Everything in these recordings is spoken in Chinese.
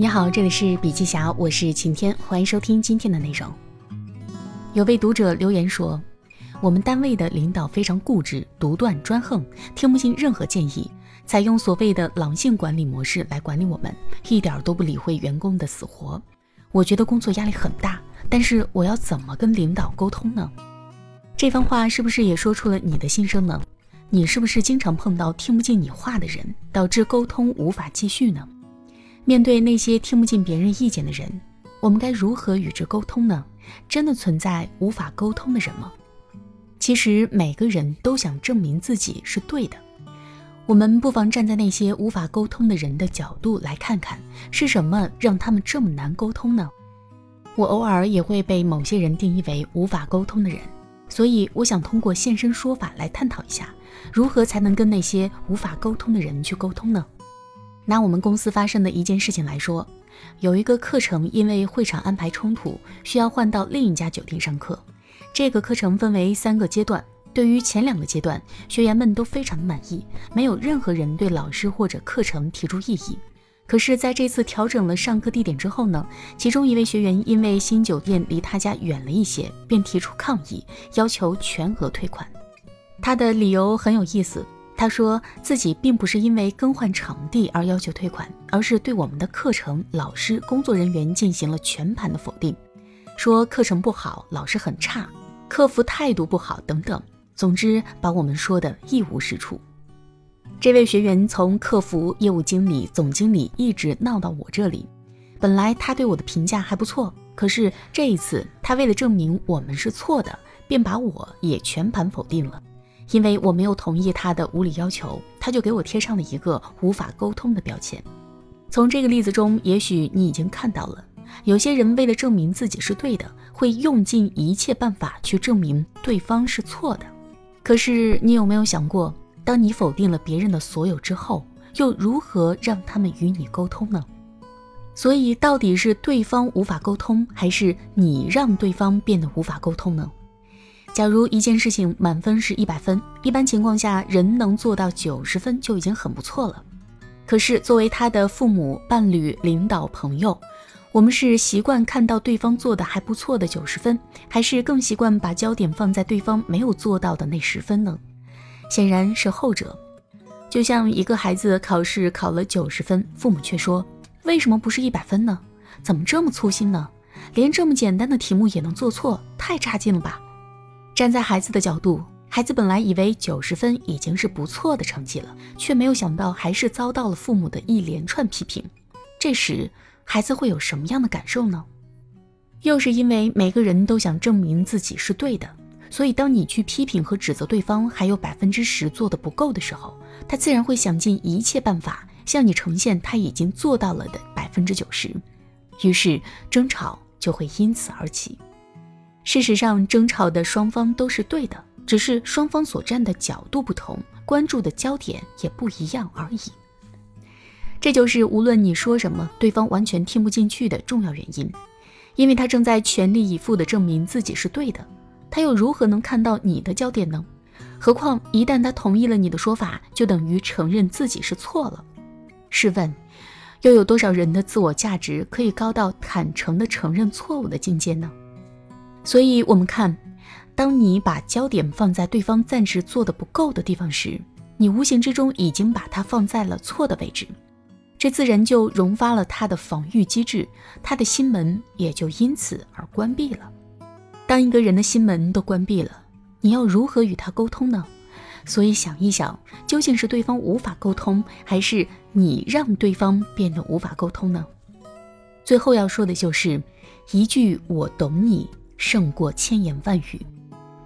你好，这里是笔记侠，我是晴天，欢迎收听今天的内容。有位读者留言说，我们单位的领导非常固执、独断专横，听不进任何建议，采用所谓的狼性管理模式来管理我们，一点都不理会员工的死活。我觉得工作压力很大，但是我要怎么跟领导沟通呢？这番话是不是也说出了你的心声呢？你是不是经常碰到听不进你话的人，导致沟通无法继续呢？面对那些听不进别人意见的人，我们该如何与之沟通呢？真的存在无法沟通的人吗？其实每个人都想证明自己是对的。我们不妨站在那些无法沟通的人的角度来看看，是什么让他们这么难沟通呢？我偶尔也会被某些人定义为无法沟通的人，所以我想通过现身说法来探讨一下，如何才能跟那些无法沟通的人去沟通呢？拿我们公司发生的一件事情来说，有一个课程因为会场安排冲突，需要换到另一家酒店上课。这个课程分为三个阶段，对于前两个阶段，学员们都非常满意，没有任何人对老师或者课程提出异议。可是，在这次调整了上课地点之后呢，其中一位学员因为新酒店离他家远了一些，便提出抗议，要求全额退款。他的理由很有意思。他说自己并不是因为更换场地而要求退款，而是对我们的课程、老师、工作人员进行了全盘的否定，说课程不好，老师很差，客服态度不好等等。总之，把我们说的一无是处。这位学员从客服、业务经理、总经理一直闹到我这里。本来他对我的评价还不错，可是这一次他为了证明我们是错的，便把我也全盘否定了。因为我没有同意他的无理要求，他就给我贴上了一个无法沟通的标签。从这个例子中，也许你已经看到了，有些人为了证明自己是对的，会用尽一切办法去证明对方是错的。可是你有没有想过，当你否定了别人的所有之后，又如何让他们与你沟通呢？所以，到底是对方无法沟通，还是你让对方变得无法沟通呢？假如一件事情满分是一百分，一般情况下人能做到九十分就已经很不错了。可是作为他的父母、伴侣、领导、朋友，我们是习惯看到对方做的还不错的九十分，还是更习惯把焦点放在对方没有做到的那十分呢？显然是后者。就像一个孩子考试考了九十分，父母却说：“为什么不是一百分呢？怎么这么粗心呢？连这么简单的题目也能做错，太差劲了吧？”站在孩子的角度，孩子本来以为九十分已经是不错的成绩了，却没有想到还是遭到了父母的一连串批评。这时，孩子会有什么样的感受呢？又是因为每个人都想证明自己是对的，所以当你去批评和指责对方还有百分之十做的不够的时候，他自然会想尽一切办法向你呈现他已经做到了的百分之九十，于是争吵就会因此而起。事实上，争吵的双方都是对的，只是双方所站的角度不同，关注的焦点也不一样而已。这就是无论你说什么，对方完全听不进去的重要原因，因为他正在全力以赴地证明自己是对的，他又如何能看到你的焦点呢？何况一旦他同意了你的说法，就等于承认自己是错了。试问，又有多少人的自我价值可以高到坦诚地承认错误的境界呢？所以，我们看，当你把焦点放在对方暂时做的不够的地方时，你无形之中已经把它放在了错的位置，这自然就融发了他的防御机制，他的心门也就因此而关闭了。当一个人的心门都关闭了，你要如何与他沟通呢？所以，想一想，究竟是对方无法沟通，还是你让对方变得无法沟通呢？最后要说的就是一句“我懂你”。胜过千言万语，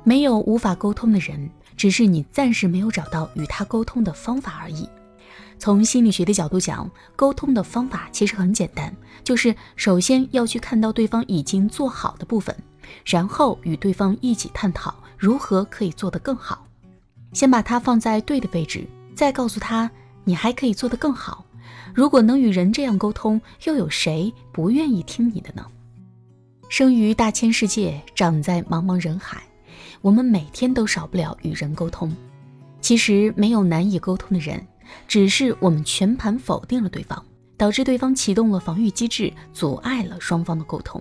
没有无法沟通的人，只是你暂时没有找到与他沟通的方法而已。从心理学的角度讲，沟通的方法其实很简单，就是首先要去看到对方已经做好的部分，然后与对方一起探讨如何可以做得更好。先把它放在对的位置，再告诉他你还可以做得更好。如果能与人这样沟通，又有谁不愿意听你的呢？生于大千世界，长在茫茫人海，我们每天都少不了与人沟通。其实没有难以沟通的人，只是我们全盘否定了对方，导致对方启动了防御机制，阻碍了双方的沟通。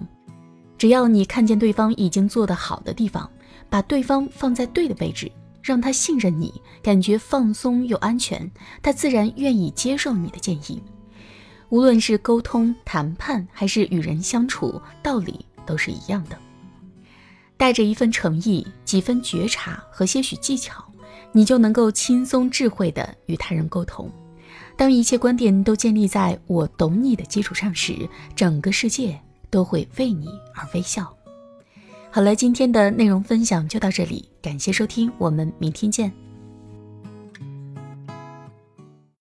只要你看见对方已经做得好的地方，把对方放在对的位置，让他信任你，感觉放松又安全，他自然愿意接受你的建议。无论是沟通、谈判，还是与人相处，道理都是一样的。带着一份诚意、几分觉察和些许技巧，你就能够轻松智慧地与他人沟通。当一切观点都建立在我懂你的基础上时，整个世界都会为你而微笑。好了，今天的内容分享就到这里，感谢收听，我们明天见。